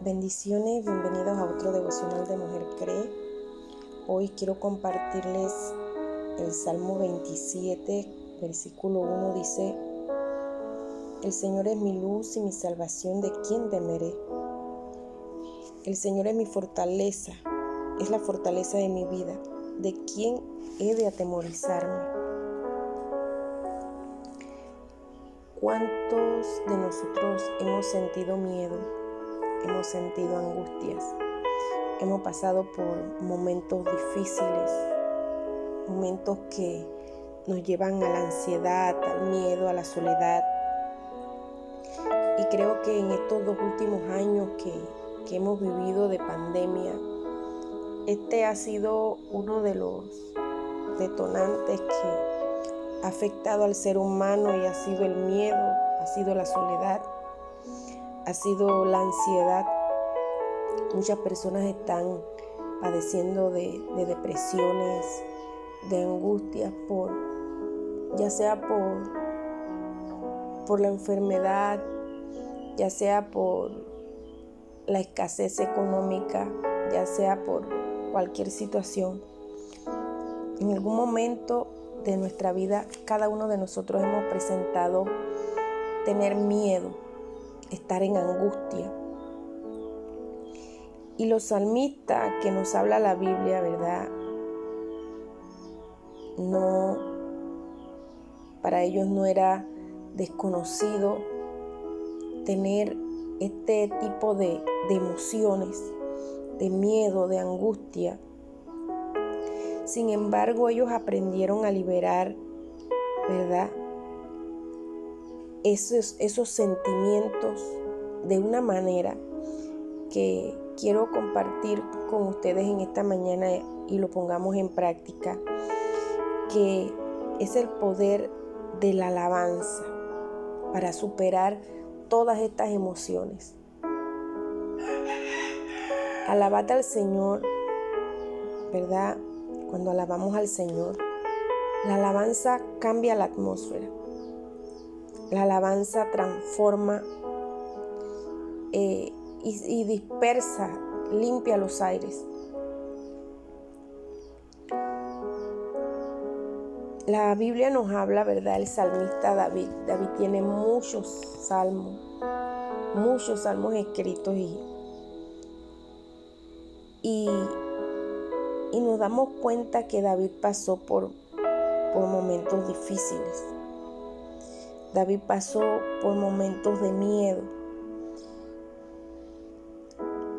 Bendiciones, bienvenidos a otro devocional de Mujer Cree. Hoy quiero compartirles el Salmo 27, versículo 1 dice, El Señor es mi luz y mi salvación, ¿de quién temeré? El Señor es mi fortaleza, es la fortaleza de mi vida, ¿de quién he de atemorizarme? ¿Cuántos de nosotros hemos sentido miedo? Hemos sentido angustias, hemos pasado por momentos difíciles, momentos que nos llevan a la ansiedad, al miedo, a la soledad. Y creo que en estos dos últimos años que, que hemos vivido de pandemia, este ha sido uno de los detonantes que ha afectado al ser humano y ha sido el miedo, ha sido la soledad ha sido la ansiedad. Muchas personas están padeciendo de, depresiones, de angustias por, ya sea por, por la enfermedad, ya sea por la escasez económica, ya sea por cualquier situación. En algún momento de nuestra vida, cada uno de nosotros hemos presentado tener miedo estar en angustia. Y los salmistas que nos habla la Biblia, ¿verdad? No, para ellos no era desconocido tener este tipo de, de emociones, de miedo, de angustia. Sin embargo, ellos aprendieron a liberar, ¿verdad? Esos, esos sentimientos de una manera que quiero compartir con ustedes en esta mañana y lo pongamos en práctica, que es el poder de la alabanza para superar todas estas emociones. Alabate al Señor, ¿verdad? Cuando alabamos al Señor, la alabanza cambia la atmósfera. La alabanza transforma eh, y, dispersa, limpia los aires. La Biblia nos habla, ¿verdad? El salmista David. David tiene muchos salmos, muchos salmos escritos y, y, y nos damos cuenta que David pasó por, por momentos difíciles. David pasó por momentos de miedo.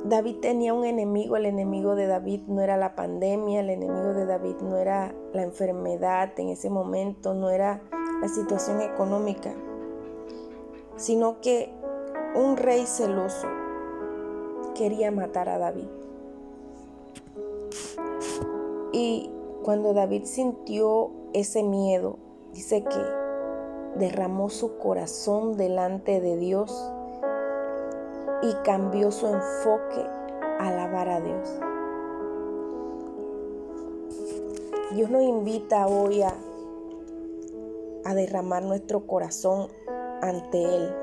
David tenía un enemigo, el enemigo de David no era la pandemia, el enemigo de David no era la enfermedad en ese momento, no era la situación económica, sino que un rey celoso quería matar a David. Y cuando David sintió ese miedo, dice que derramó su corazón delante de Dios y cambió su enfoque a alabar a Dios. Dios nos invita hoy a, a derramar nuestro corazón ante Él,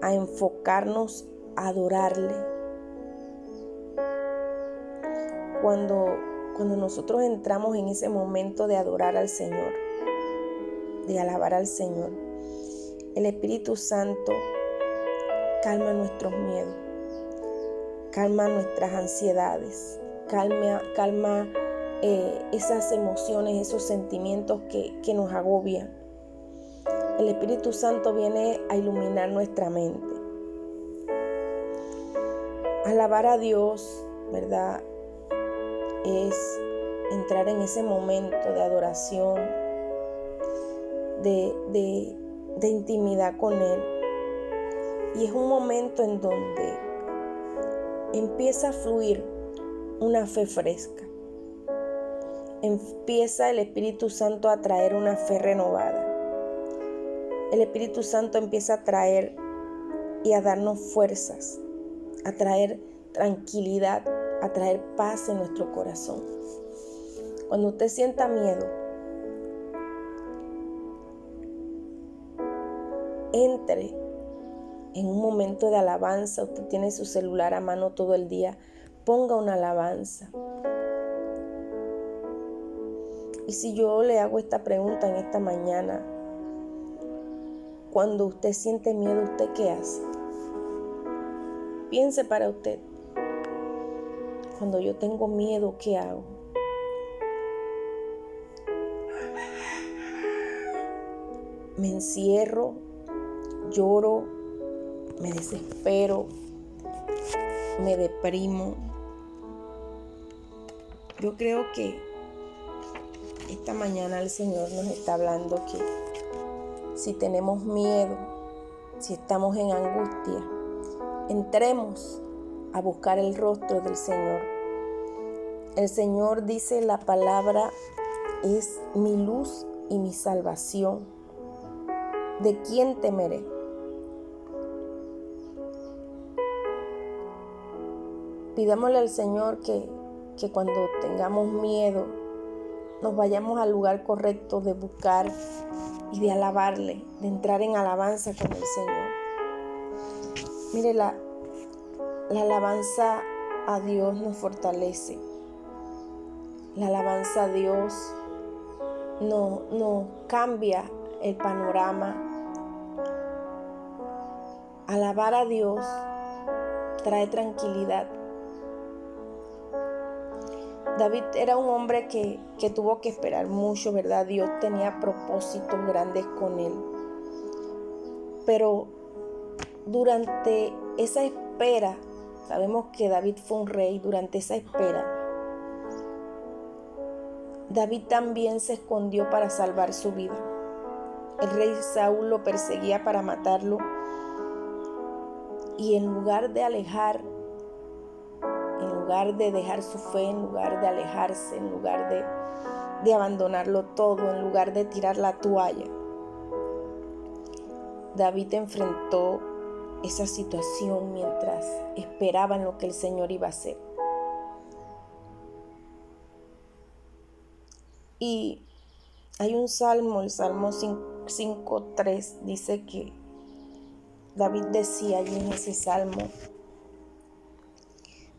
a enfocarnos a adorarle. Cuando, cuando nosotros entramos en ese momento de adorar al Señor, de alabar al Señor. El Espíritu Santo calma nuestros miedos, calma nuestras ansiedades, calma, eh, esas emociones, esos sentimientos que, que nos agobian. El Espíritu Santo viene a iluminar nuestra mente. Alabar a Dios, ¿verdad? Es entrar en ese momento de adoración, de, intimidad con Él. Y es un momento en donde empieza a fluir una fe fresca. Empieza el Espíritu Santo a traer una fe renovada. El Espíritu Santo empieza a traer y a darnos fuerzas, a traer tranquilidad, a traer paz en nuestro corazón. Cuando usted sienta miedo, entre en un momento de alabanza, usted tiene su celular a mano todo el día, ponga una alabanza. Y si yo le hago esta pregunta en esta mañana, cuando usted siente miedo, ¿usted qué hace? Piense para usted. Cuando yo tengo miedo, ¿qué hago? Me encierro, lloro, me desespero, me deprimo. Yo creo que esta mañana el Señor nos está hablando que si tenemos miedo, si estamos en angustia, entremos a buscar el rostro del Señor. El Señor dice la palabra es mi luz y mi salvación. ¿De quién temeré? Pidámosle al Señor que, que cuando tengamos miedo nos vayamos al lugar correcto de buscar y de alabarle, de entrar en alabanza con el Señor. Mire, la, la alabanza a Dios nos fortalece. La alabanza a Dios no, no cambia el panorama. Alabar a Dios trae tranquilidad. David era un hombre que, que, tuvo que esperar mucho, ¿verdad? Dios tenía propósitos grandes con él. Pero durante esa espera, sabemos que David fue un rey, durante esa espera, David también se escondió para salvar su vida. El rey Saúl lo perseguía para matarlo y en lugar de alejar, lugar de dejar su fe, en lugar de alejarse, en lugar de, de abandonarlo todo, en lugar de tirar la toalla, David enfrentó esa situación mientras esperaban lo que el Señor iba a hacer. Y hay un salmo, el Salmo 5.3, dice que David decía allí en ese salmo,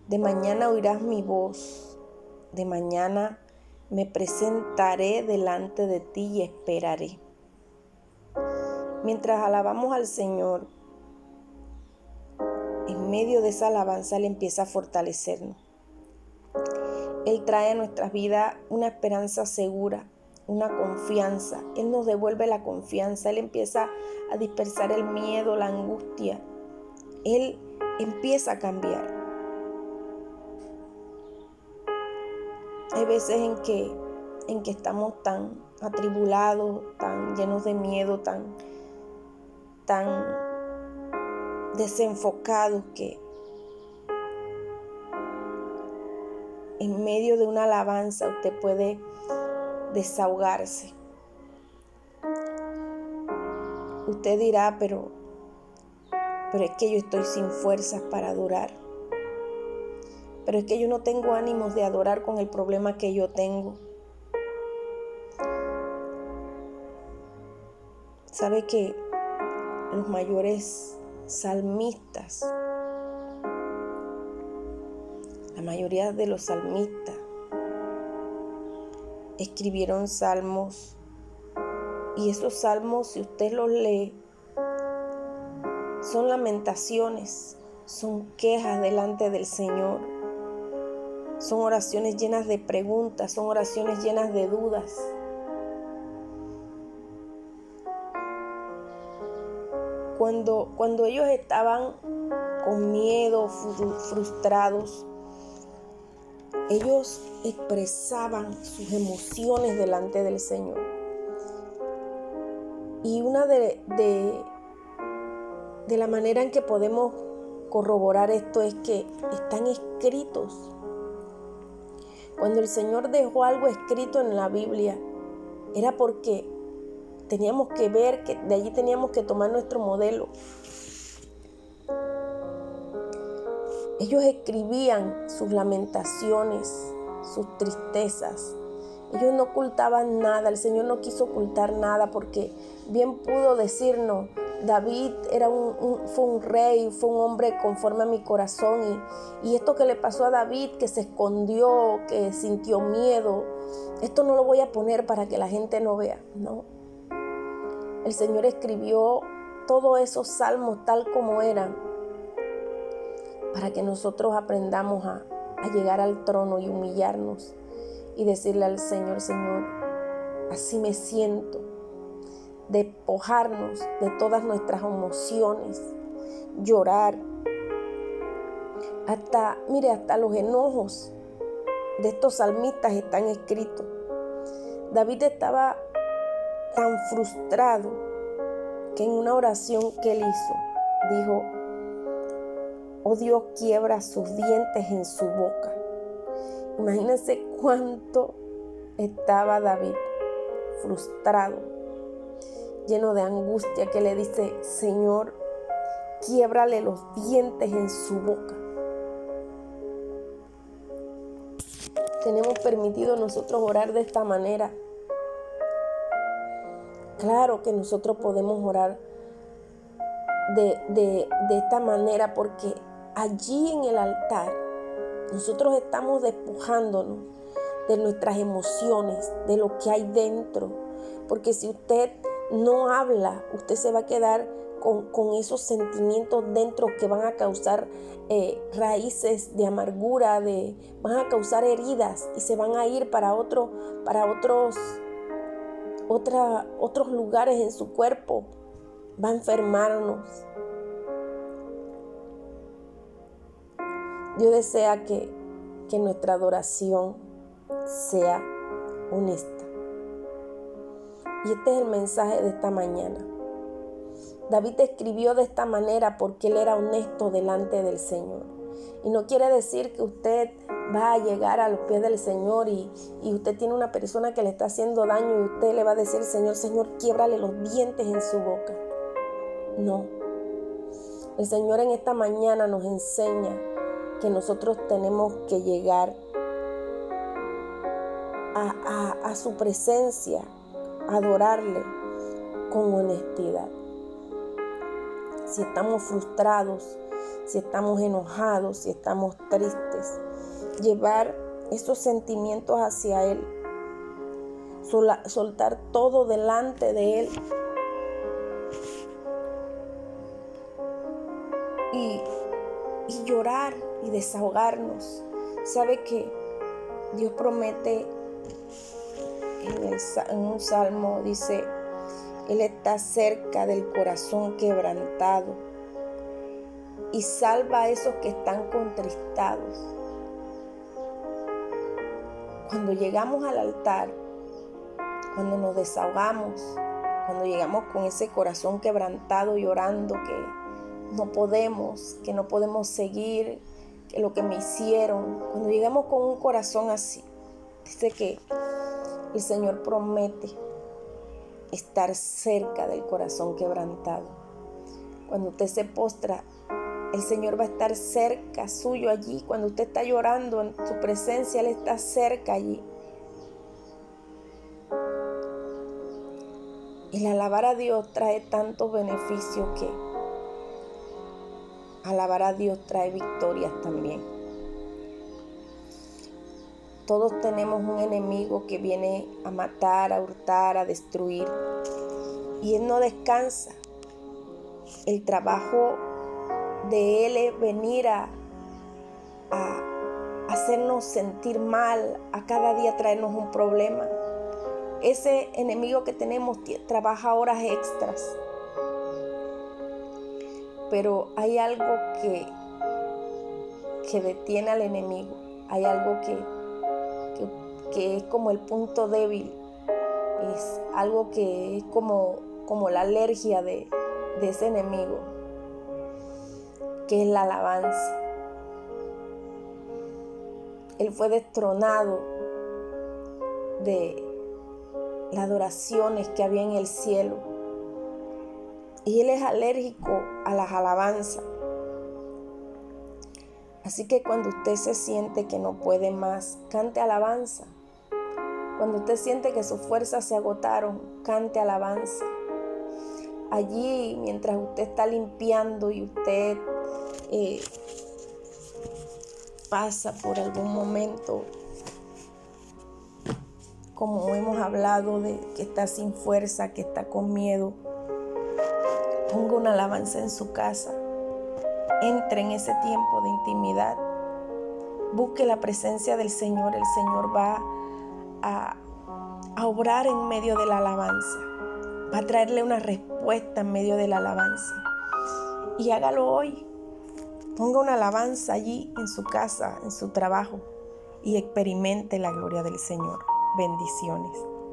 de mañana oirás mi voz, de mañana me presentaré delante de ti y esperaré. Mientras alabamos al Señor, en medio de esa alabanza Él empieza a fortalecernos. Él trae a nuestras vidas una esperanza segura, una confianza. Él nos devuelve la confianza. Él empieza a dispersar el miedo, la angustia. Él empieza a cambiar. Hay veces en que, en que estamos tan atribulados, tan llenos de miedo, tan, tan desenfocados que en medio de una alabanza usted puede desahogarse. Usted dirá, pero, pero es que yo estoy sin fuerzas para adorar. Pero es que yo no tengo ánimos de adorar con el problema que yo tengo. Sabe que los mayores salmistas la mayoría de los salmistas escribieron salmos y esos salmos, si usted los lee, son lamentaciones, son quejas delante del Señor, son oraciones llenas de preguntas, son oraciones llenas de dudas. Cuando, cuando ellos estaban con miedo, frustrados, ellos expresaban sus emociones delante del Señor. Y una de, de, la manera en que podemos corroborar esto es que están escritos. Cuando el Señor dejó algo escrito en la Biblia, era porque teníamos que ver que de allí teníamos que tomar nuestro modelo. Ellos escribían sus lamentaciones, sus tristezas. Ellos no ocultaban nada, el Señor no quiso ocultar nada porque bien pudo decirnos, David era un, fue un rey, fue un hombre conforme a mi corazón y, y esto que le pasó a David, que se escondió, que sintió miedo, esto no lo voy a poner para que la gente no vea, no. El Señor escribió todos esos salmos tal como eran para que nosotros aprendamos a, a llegar al trono y humillarnos y decirle al Señor, Señor, así me siento, despojarnos de todas nuestras emociones, llorar, hasta, mire, hasta los enojos de estos salmistas están escritos. David estaba tan frustrado que en una oración que él hizo, dijo, oh Dios, quiebra sus dientes en su boca. Imagínense cuánto estaba David frustrado, lleno de angustia, que le dice, Señor, quiebrale los dientes en su boca. Tenemos permitido nosotros orar de esta manera. Claro que nosotros podemos orar de, de, de esta manera porque allí en el altar nosotros estamos despojándonos de nuestras emociones, de lo que hay dentro. Porque si usted no habla, usted se va a quedar con, esos sentimientos dentro que van a causar eh, raíces de amargura, de, van a causar heridas y se van a ir para, otro, para otros, otros lugares en su cuerpo. Va a enfermarnos. Dios desea que, que nuestra adoración sea honesta. Y este es el mensaje de esta mañana. David escribió de esta manera porque él era honesto delante del Señor. Y no quiere decir que usted va a llegar a los pies del Señor y, y, usted tiene una persona que le está haciendo daño y usted le va a decir, Señor, Señor, quiebrale los dientes en su boca. No. El Señor en esta mañana nos enseña que nosotros tenemos que llegar a, su presencia, adorarle con honestidad. Si estamos frustrados, si estamos enojados, si estamos tristes, llevar esos sentimientos hacia Él, soltar todo delante de Él. Y, y llorar y desahogarnos. Sabe que Dios promete en, un salmo dice, Él está cerca del corazón quebrantado y salva a esos que están contristados. Cuando llegamos al altar, cuando nos desahogamos, cuando llegamos con ese corazón quebrantado llorando que no podemos, que no podemos seguir, que lo que me hicieron, cuando llegamos con un corazón así, dice que el Señor promete estar cerca del corazón quebrantado. Cuando usted se postra, el Señor va a estar cerca suyo allí. Cuando usted está llorando en su presencia, Él está cerca allí. El alabar a Dios trae tantos beneficios que alabar a Dios trae victorias también. Todos tenemos un enemigo que viene a matar, a hurtar, a destruir. Y Él no descansa. El trabajo de Él es venir a, hacernos sentir mal, a cada día traernos un problema. Ese enemigo que tenemos trabaja horas extras. Pero hay algo que, que detiene al enemigo. Hay algo que, que es como el punto débil, es algo que es como, como la alergia de, de ese enemigo, que es la alabanza. Él fue destronado de las adoraciones que había en el cielo. Y él es alérgico a las alabanzas. Así que cuando usted se siente que no puede más, cante alabanza. Cuando usted siente que sus fuerzas se agotaron, cante alabanza. allí mientras usted está limpiando y usted eh, pasa por algún momento, como hemos hablado de que está sin fuerza, que está con miedo, ponga una alabanza en su casa, entre en ese tiempo de intimidad, busque la presencia del Señor, el Señor va a, obrar en medio de la alabanza, va a traerle una respuesta en medio de la alabanza. Y hágalo hoy. Ponga una alabanza allí en su casa, en su trabajo y experimente la gloria del Señor. Bendiciones.